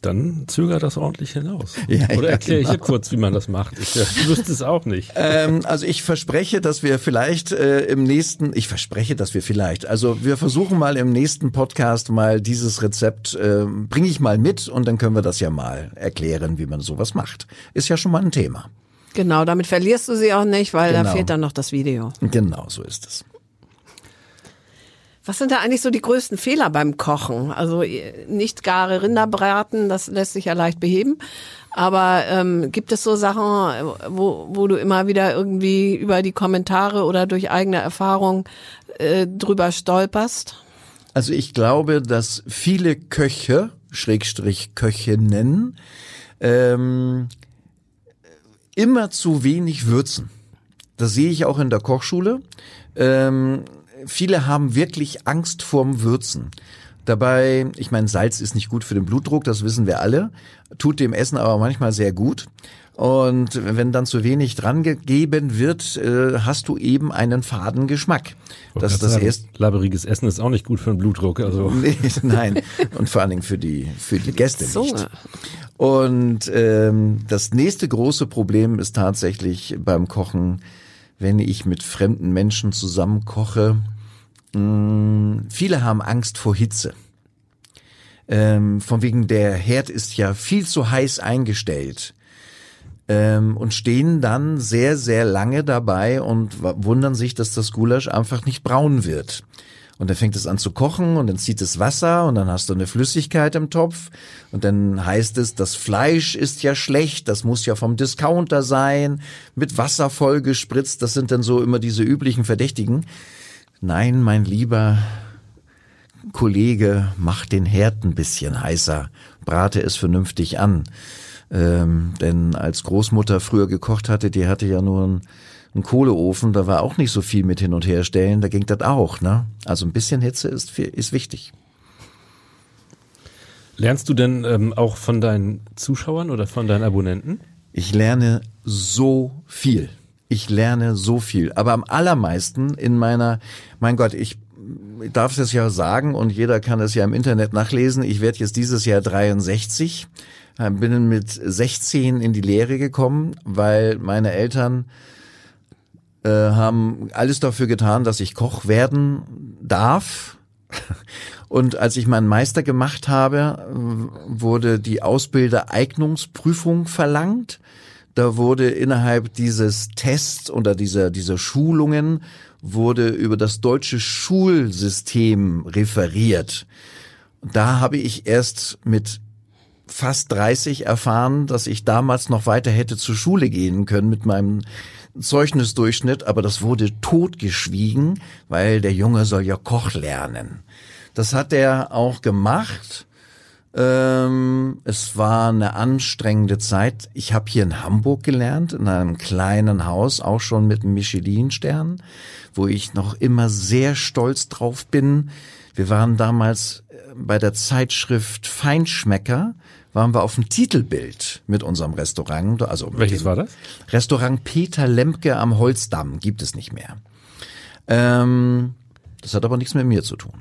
Dann zöger das ordentlich hinaus. Ja, oder ja, erkläre ich genau. dir kurz, wie man das macht. Ich äh, wüsste es auch nicht. Ähm, also ich verspreche, dass wir vielleicht äh, im nächsten, ich verspreche, dass wir vielleicht, also wir versuchen mal im nächsten Podcast mal dieses Rezept, äh, bringe ich mal mit und dann können wir das ja mal erklären, wie man sowas macht. Ist ja schon mal ein Thema. Genau, damit verlierst du sie auch nicht, weil da Genau. fehlt dann noch das Video. Genau, so ist es. Was sind da eigentlich so die größten Fehler beim Kochen? Also äh, nicht gare Rinderbraten, das lässt sich ja leicht beheben. Aber ähm, gibt es so Sachen, äh, wo, wo du immer wieder irgendwie über die Kommentare oder durch eigene Erfahrung äh, drüber stolperst? Also ich glaube, dass viele Köche, Schrägstrich Köchinnen, ähm, immer zu wenig würzen. Das sehe ich auch in der Kochschule. Ähm, viele haben wirklich Angst vorm Würzen. Dabei, ich meine, Salz ist nicht gut für den Blutdruck, das wissen wir alle, tut dem Essen aber manchmal sehr gut. Und wenn dann zu wenig dran gegeben wird, äh, hast du eben einen faden Geschmack. Das ist das sagen, erste. Labberiges Essen ist auch nicht gut für den Blutdruck. Also Nee, nein. Und vor allen Dingen für die, für die Gäste Zunge. nicht. Und ähm, das nächste große Problem ist tatsächlich beim Kochen, wenn ich mit fremden Menschen zusammen koche. Mh, viele haben Angst vor Hitze. Ähm, von wegen der Herd ist ja viel zu heiß eingestellt. Ähm, und stehen dann sehr, sehr lange dabei und wundern sich, dass das Gulasch einfach nicht braun wird. Und dann fängt es an zu kochen und dann zieht es Wasser und dann hast du eine Flüssigkeit im Topf und dann heißt es, das Fleisch ist ja schlecht, das muss ja vom Discounter sein, mit Wasser voll gespritzt, das sind dann so immer diese üblichen Verdächtigen. Nein, mein lieber Kollege, mach den Herd ein bisschen heißer, brate es vernünftig an. Ähm, denn als Großmutter früher gekocht hatte, die hatte ja nur einen, einen Kohleofen, da war auch nicht so viel mit hin und her stellen, da ging das auch, ne? Also ein bisschen Hitze ist, fi- ist wichtig. lernst du denn ähm, auch von deinen Zuschauern oder von deinen Abonnenten? Ich lerne so viel. Ich lerne so viel. Aber am allermeisten in meiner, mein Gott, ich darf es ja sagen und jeder kann es ja im Internet nachlesen. Ich werde jetzt dieses Jahr 63, äh, bin mit 16 in die Lehre gekommen, weil meine Eltern äh, haben alles dafür getan, dass ich Koch werden darf. Und als ich meinen Meister gemacht habe, wurde die Ausbildereignungsprüfung verlangt. Da wurde innerhalb dieses Tests oder dieser, dieser Schulungen wurde über das deutsche Schulsystem referiert. Da habe ich erst mit fast 30 erfahren, dass ich damals noch weiter hätte zur Schule gehen können mit meinem Zeugnisdurchschnitt, aber das wurde totgeschwiegen, weil der Junge soll ja Koch lernen. Das hat er auch gemacht. Ähm, es war eine anstrengende Zeit. Ich habe hier in Hamburg gelernt, in einem kleinen Haus, auch schon mit einem Michelin-Stern, wo ich noch immer sehr stolz drauf bin. Wir waren damals äh, bei der Zeitschrift Feinschmecker waren wir auf dem Titelbild mit unserem Restaurant. Also Welches war das? Restaurant Peter Lemke am Holzdamm gibt es nicht mehr. Ähm, das hat aber nichts mit mir zu tun.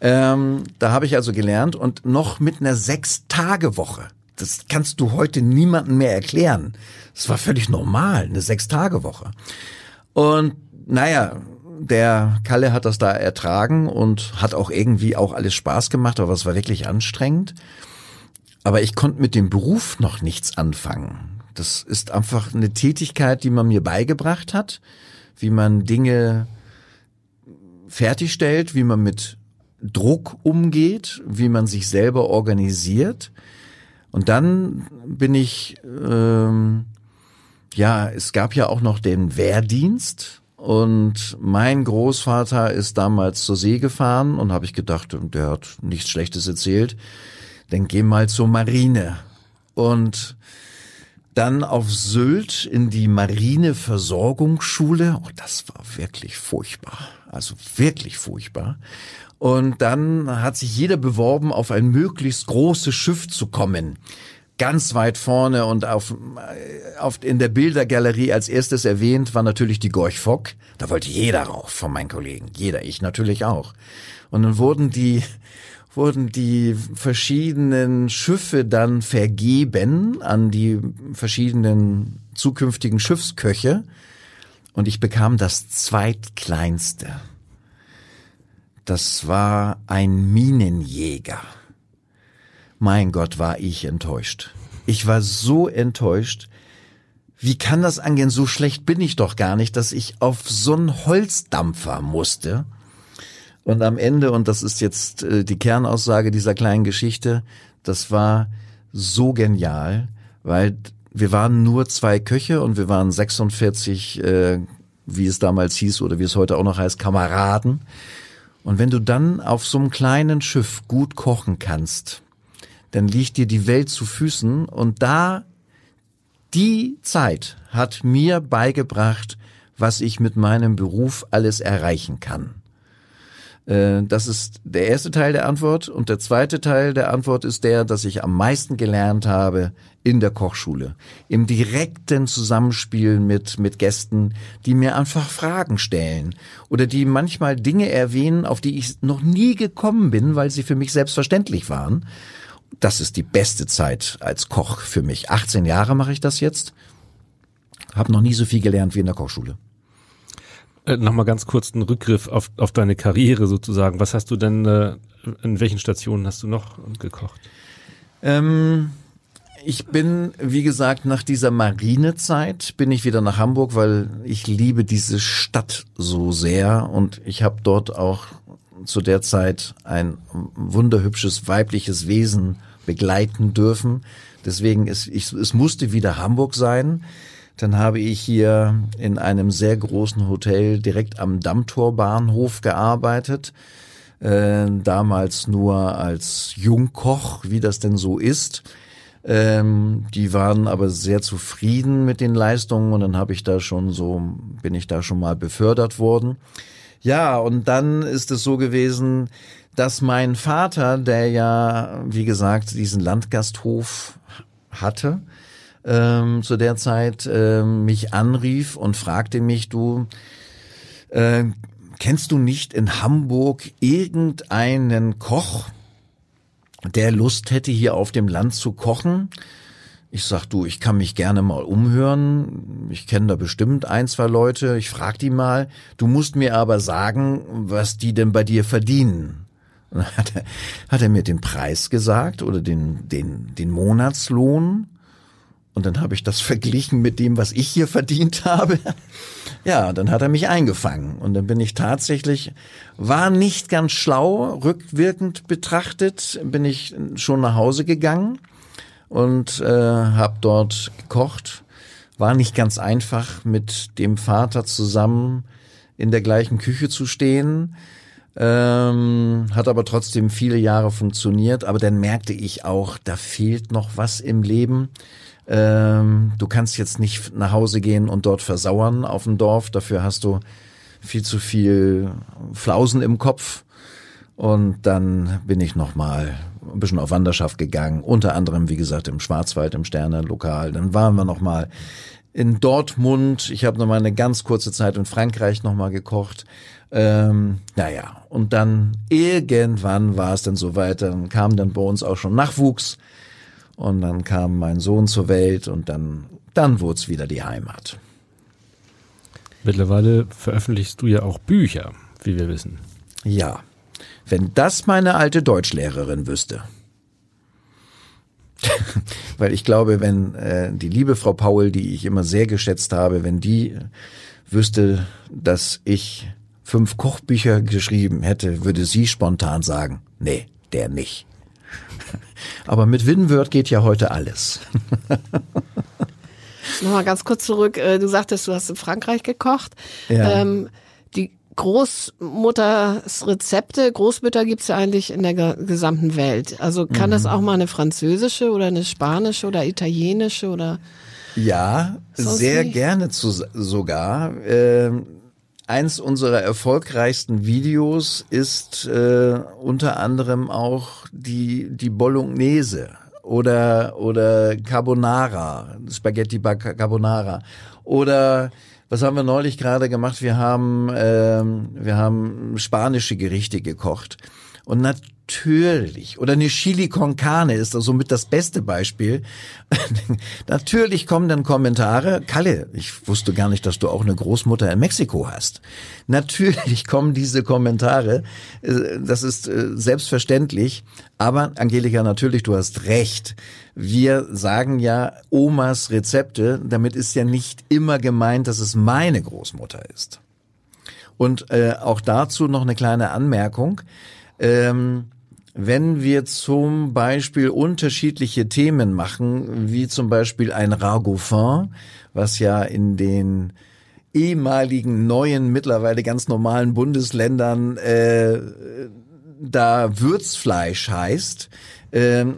Ähm, da habe ich also gelernt und noch mit einer Sechs-Tage-Woche. Das kannst du heute niemandem mehr erklären. Das war völlig normal, eine Sechs-Tage-Woche. Und naja, der Kalle hat das da ertragen und hat auch irgendwie auch alles Spaß gemacht, aber es war wirklich anstrengend. Aber ich konnte mit dem Beruf noch nichts anfangen. Das ist einfach eine Tätigkeit, die man mir beigebracht hat, wie man Dinge fertigstellt, wie man mit Druck umgeht, wie man sich selber organisiert. Und dann bin ich, ähm, ja, es gab ja auch noch den Wehrdienst. Und mein Großvater ist damals zur See gefahren und habe ich gedacht, der hat nichts Schlechtes erzählt. Dann geh mal zur Marine. Und dann auf Sylt in die Marineversorgungsschule. Oh, das war wirklich furchtbar. Also wirklich furchtbar. Und dann hat sich jeder beworben, auf ein möglichst großes Schiff zu kommen. Ganz weit vorne und auf, auf, in der Bildergalerie als erstes erwähnt war natürlich die Gorch Fock. Da wollte jeder rauf von meinen Kollegen. Jeder, ich natürlich auch. Und dann wurden die, wurden die verschiedenen Schiffe dann vergeben an die verschiedenen zukünftigen Schiffsköche. Und ich bekam das zweitkleinste. Das war ein Minenjäger. Mein Gott, war ich enttäuscht. Ich war so enttäuscht. Wie kann das angehen? So schlecht bin ich doch gar nicht, dass ich auf so einen Holzdampfer musste. Und am Ende, und das ist jetzt äh, die Kernaussage dieser kleinen Geschichte, das war so genial, weil wir waren nur zwei Köche und wir waren 46, äh, wie es damals hieß oder wie es heute auch noch heißt, Kameraden. Und wenn du dann auf so einem kleinen Schiff gut kochen kannst, dann liegt dir die Welt zu Füßen und da die Zeit hat mir beigebracht, was ich mit meinem Beruf alles erreichen kann. Äh, das ist der erste Teil der Antwort. Und der zweite Teil der Antwort ist der, dass ich am meisten gelernt habe in der Kochschule. Im direkten Zusammenspiel mit, mit Gästen, die mir einfach Fragen stellen oder die manchmal Dinge erwähnen, auf die ich noch nie gekommen bin, weil sie für mich selbstverständlich waren. Das ist die beste Zeit als Koch für mich. 18 Jahre mache ich das jetzt. Hab noch nie so viel gelernt wie in der Kochschule. Äh, Nochmal ganz kurz einen Rückgriff auf, auf deine Karriere sozusagen. Was hast du denn, äh, in welchen Stationen hast du noch gekocht? Ähm, ich bin, wie gesagt, nach dieser Marinezeit bin ich wieder nach Hamburg, weil ich liebe diese Stadt so sehr und ich habe dort auch zu der Zeit ein wunderhübsches weibliches Wesen begleiten dürfen. Deswegen ist ich, es musste wieder Hamburg sein. Dann habe ich hier in einem sehr großen Hotel direkt am Dammtorbahnhof gearbeitet. Äh, damals nur als Jungkoch, wie das denn so ist. Ähm, die waren aber sehr zufrieden mit den Leistungen und dann habe ich da schon so, bin ich da schon mal befördert worden. Ja, und dann ist es so gewesen, dass mein Vater, der ja, wie gesagt, diesen Landgasthof hatte, ähm, zu der Zeit ähm, mich anrief und fragte mich, du, äh, kennst du nicht in Hamburg irgendeinen Koch, der Lust hätte, hier auf dem Land zu kochen? Ich sag, du, ich kann mich gerne mal umhören. Ich kenne da bestimmt ein, zwei Leute. Ich frag die mal. Du musst mir aber sagen, was die denn bei dir verdienen. Hat er, hat er mir den Preis gesagt oder den, den, den Monatslohn. Und dann habe ich das verglichen mit dem, was ich hier verdient habe. Ja, dann hat er mich eingefangen. Und dann bin ich tatsächlich, war nicht ganz schlau, rückwirkend betrachtet, bin ich schon nach Hause gegangen und äh, habe dort gekocht. War nicht ganz einfach, mit dem Vater zusammen in der gleichen Küche zu stehen. Ähm, hat aber trotzdem viele Jahre funktioniert. Aber dann merkte ich auch, da fehlt noch was im Leben. Ähm, du kannst jetzt nicht nach Hause gehen und dort versauern auf dem Dorf. Dafür hast du viel zu viel Flausen im Kopf. Und dann bin ich nochmal ein bisschen auf Wanderschaft gegangen, unter anderem, wie gesagt, im Schwarzwald, im Sternenlokal. Dann waren wir nochmal in Dortmund. Ich habe nochmal eine ganz kurze Zeit in Frankreich nochmal gekocht. Ähm, naja, und dann irgendwann war es dann soweit, dann kam dann bei uns auch schon Nachwuchs und dann kam mein Sohn zur Welt und dann, dann wurde es wieder die Heimat. Mittlerweile veröffentlichst du ja auch Bücher, wie wir wissen. Ja, wenn das meine alte Deutschlehrerin wüsste. Weil ich glaube, wenn äh, die liebe Frau Paul, die ich immer sehr geschätzt habe, wenn die wüsste, dass ich fünf Kochbücher geschrieben hätte, würde sie spontan sagen, nee, der nicht. Aber mit Winword geht ja heute alles. Nochmal ganz kurz zurück. äh, Du sagtest, du hast in Frankreich gekocht. Ja. Ähm, die Großmutters Rezepte, Großmütter gibt's ja eigentlich in der ge- gesamten Welt. Also kann das auch mal eine französische oder eine spanische oder italienische oder Ja, sehr nicht? gerne zu, sogar. Ähm, eins unserer erfolgreichsten Videos ist äh, unter anderem auch die, die Bolognese oder, oder Carbonara, Spaghetti Carbonara. Oder was haben wir neulich gerade gemacht? Wir haben, ähm, wir haben spanische Gerichte gekocht. Und natürlich, oder eine Chili con Carne ist da somit das beste Beispiel. natürlich kommen dann Kommentare. Kalle, ich wusste gar nicht, dass du auch eine Großmutter in Mexiko hast. Natürlich kommen diese Kommentare. äh, Das ist äh, selbstverständlich. Aber Angelika, natürlich, du hast recht. Wir sagen ja Omas Rezepte. Damit ist ja nicht immer gemeint, dass es meine Großmutter ist. Und äh, auch dazu noch eine kleine Anmerkung. Ähm, wenn wir zum Beispiel unterschiedliche Themen machen, wie zum Beispiel ein Ragoufin, was ja in den ehemaligen neuen, mittlerweile ganz normalen Bundesländern äh, da Würzfleisch heißt, ähm,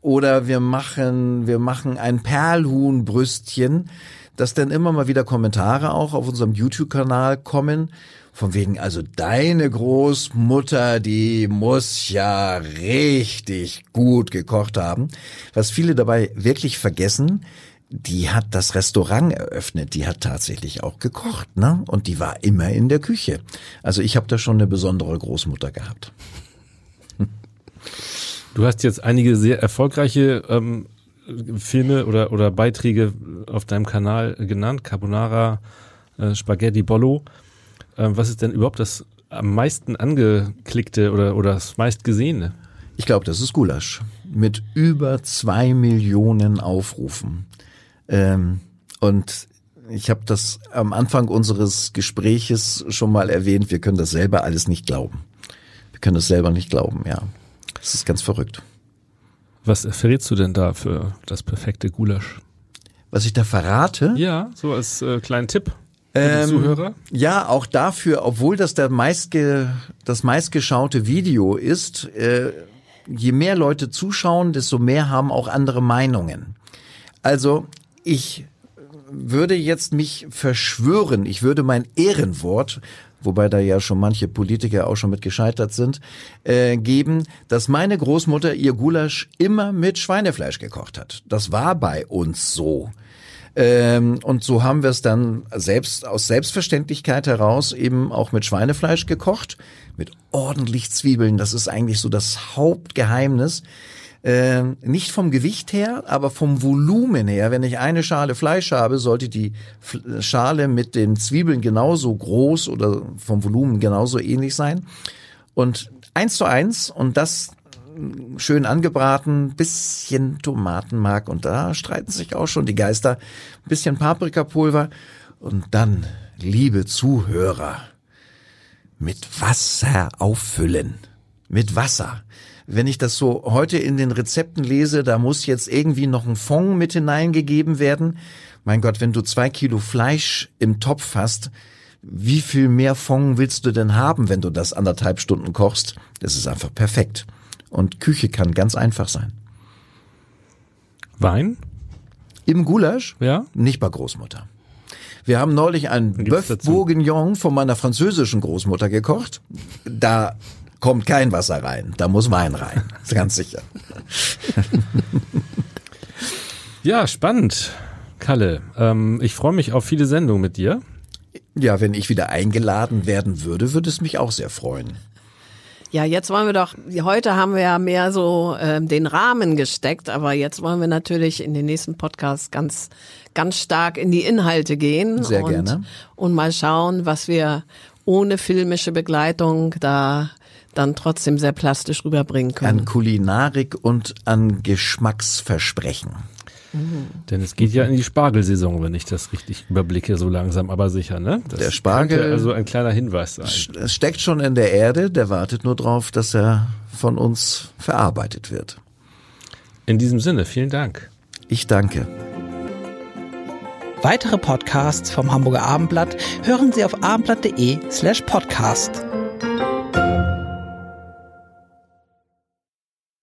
oder wir machen, wir machen ein Perlhuhnbrüstchen, dass dann immer mal wieder Kommentare auch auf unserem YouTube-Kanal kommen, von wegen, also deine Großmutter, die muss ja richtig gut gekocht haben. Was viele dabei wirklich vergessen, die hat das Restaurant eröffnet, die hat tatsächlich auch gekocht, ne? Und die war immer in der Küche. Also ich habe da schon eine besondere Großmutter gehabt. Du hast jetzt einige sehr erfolgreiche ähm, Filme oder, oder Beiträge auf deinem Kanal genannt. Carbonara, äh, Spaghetti Bollo. Ähm, was ist denn überhaupt das am meisten angeklickte oder, oder das meistgesehene? Ich glaube, das ist Gulasch. Mit über zwei Millionen Aufrufen. Ähm, und ich habe das am Anfang unseres Gespräches schon mal erwähnt, wir können das selber alles nicht glauben. Wir können das selber nicht glauben, ja. Das ist ganz verrückt. Was verrätst du denn da für das perfekte Gulasch? Was ich da verrate? Ja, so als äh, kleinen Tipp Ähm, Zuhörer. Ja, auch dafür, obwohl das der meistge, das meistgeschaute Video ist, äh, je mehr Leute zuschauen, desto mehr haben auch andere Meinungen. Also ich würde jetzt mich verschwören, ich würde mein Ehrenwort, wobei da ja schon manche Politiker auch schon mit gescheitert sind, äh, geben, dass meine Großmutter ihr Gulasch immer mit Schweinefleisch gekocht hat. Das war bei uns so. Ähm, und so haben wir es dann selbst aus Selbstverständlichkeit heraus eben auch mit Schweinefleisch gekocht, mit ordentlich Zwiebeln. Das ist eigentlich so das Hauptgeheimnis. Ähm, nicht vom Gewicht her, aber vom Volumen her. Wenn ich eine Schale Fleisch habe, sollte die Schale mit den Zwiebeln genauso groß oder vom Volumen genauso ähnlich sein. Und eins zu eins und das schön angebraten, bisschen Tomatenmark und da streiten sich auch schon die Geister, bisschen Paprikapulver und dann, liebe Zuhörer, mit Wasser auffüllen. Mit Wasser. Wenn ich das so heute in den Rezepten lese, da muss jetzt irgendwie noch ein Fond mit hineingegeben werden. Mein Gott, wenn du zwei Kilo Fleisch im Topf hast, wie viel mehr Fond willst du denn haben, wenn du das anderthalb Stunden kochst? Das ist einfach perfekt. Und Küche kann ganz einfach sein. Wein? Im Gulasch? Ja. Nicht bei Großmutter. Wir haben neulich einen Bœuf? Bourguignon von meiner französischen Großmutter gekocht. Da kommt kein Wasser rein, da muss Wein rein. Ist ganz sicher. Ja, spannend. Kalle, ähm, ich freue mich auf viele Sendungen mit dir. Ja, wenn ich wieder eingeladen werden würde, würde es mich auch sehr freuen. Ja, jetzt wollen wir doch, heute haben wir ja mehr so ähm, den Rahmen gesteckt, aber jetzt wollen wir natürlich in den nächsten Podcast ganz, ganz stark in die Inhalte gehen. Sehr und, gerne. Und mal schauen, was wir ohne filmische Begleitung da dann trotzdem sehr plastisch rüberbringen können. An Kulinarik und an Geschmacksversprechen. Denn es geht ja in die Spargelsaison, wenn ich das richtig überblicke, so langsam, aber sicher, ne? Das Der Spargel- könnte also ein kleiner Hinweis sein. Es steckt schon in der Erde, der wartet nur drauf, dass er von uns verarbeitet wird. In diesem Sinne, vielen Dank. Ich danke. Weitere Podcasts vom Hamburger Abendblatt hören Sie auf abendblatt.de slash podcast.